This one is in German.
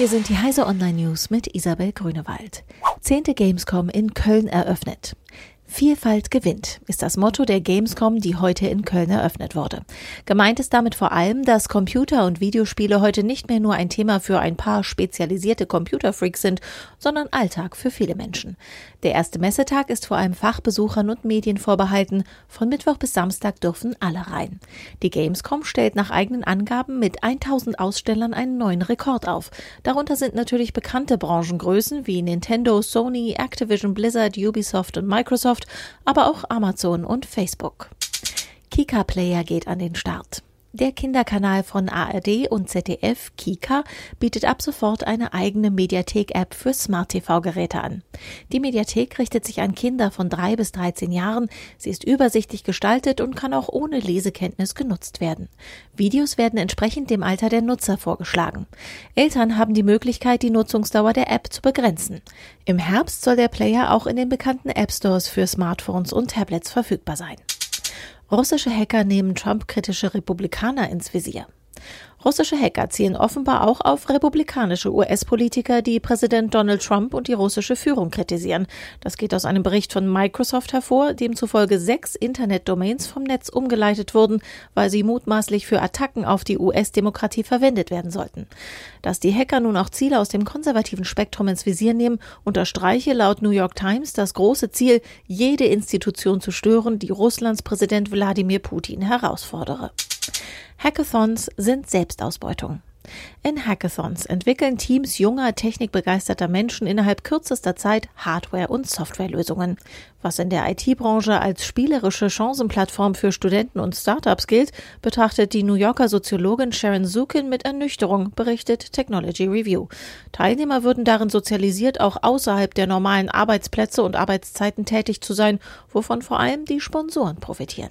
Hier sind die Heise Online News mit Isabel Grünewald. Zehnte Gamescom in Köln eröffnet. Vielfalt gewinnt ist das Motto der Gamescom, die heute in Köln eröffnet wurde. Gemeint ist damit vor allem, dass Computer- und Videospiele heute nicht mehr nur ein Thema für ein paar spezialisierte Computerfreaks sind, sondern Alltag für viele Menschen. Der erste Messetag ist vor allem Fachbesuchern und Medien vorbehalten. Von Mittwoch bis Samstag dürfen alle rein. Die Gamescom stellt nach eigenen Angaben mit 1000 Ausstellern einen neuen Rekord auf. Darunter sind natürlich bekannte Branchengrößen wie Nintendo, Sony, Activision Blizzard, Ubisoft und Microsoft Microsoft, aber auch Amazon und Facebook. Kika Player geht an den Start. Der Kinderkanal von ARD und ZDF, Kika, bietet ab sofort eine eigene Mediathek-App für Smart-TV-Geräte an. Die Mediathek richtet sich an Kinder von drei bis 13 Jahren. Sie ist übersichtlich gestaltet und kann auch ohne Lesekenntnis genutzt werden. Videos werden entsprechend dem Alter der Nutzer vorgeschlagen. Eltern haben die Möglichkeit, die Nutzungsdauer der App zu begrenzen. Im Herbst soll der Player auch in den bekannten App Stores für Smartphones und Tablets verfügbar sein. Russische Hacker nehmen Trump-kritische Republikaner ins Visier. Russische Hacker zielen offenbar auch auf republikanische US-Politiker, die Präsident Donald Trump und die russische Führung kritisieren. Das geht aus einem Bericht von Microsoft hervor, demzufolge sechs Internetdomains vom Netz umgeleitet wurden, weil sie mutmaßlich für Attacken auf die US-Demokratie verwendet werden sollten. Dass die Hacker nun auch Ziele aus dem konservativen Spektrum ins Visier nehmen, unterstreiche laut New York Times das große Ziel, jede Institution zu stören, die Russlands Präsident Wladimir Putin herausfordere. Hackathons sind Selbstausbeutung. In Hackathons entwickeln Teams junger, technikbegeisterter Menschen innerhalb kürzester Zeit Hardware- und Softwarelösungen. Was in der IT-Branche als spielerische Chancenplattform für Studenten und Startups gilt, betrachtet die New Yorker Soziologin Sharon Zukin mit Ernüchterung, berichtet Technology Review. Teilnehmer würden darin sozialisiert, auch außerhalb der normalen Arbeitsplätze und Arbeitszeiten tätig zu sein, wovon vor allem die Sponsoren profitieren.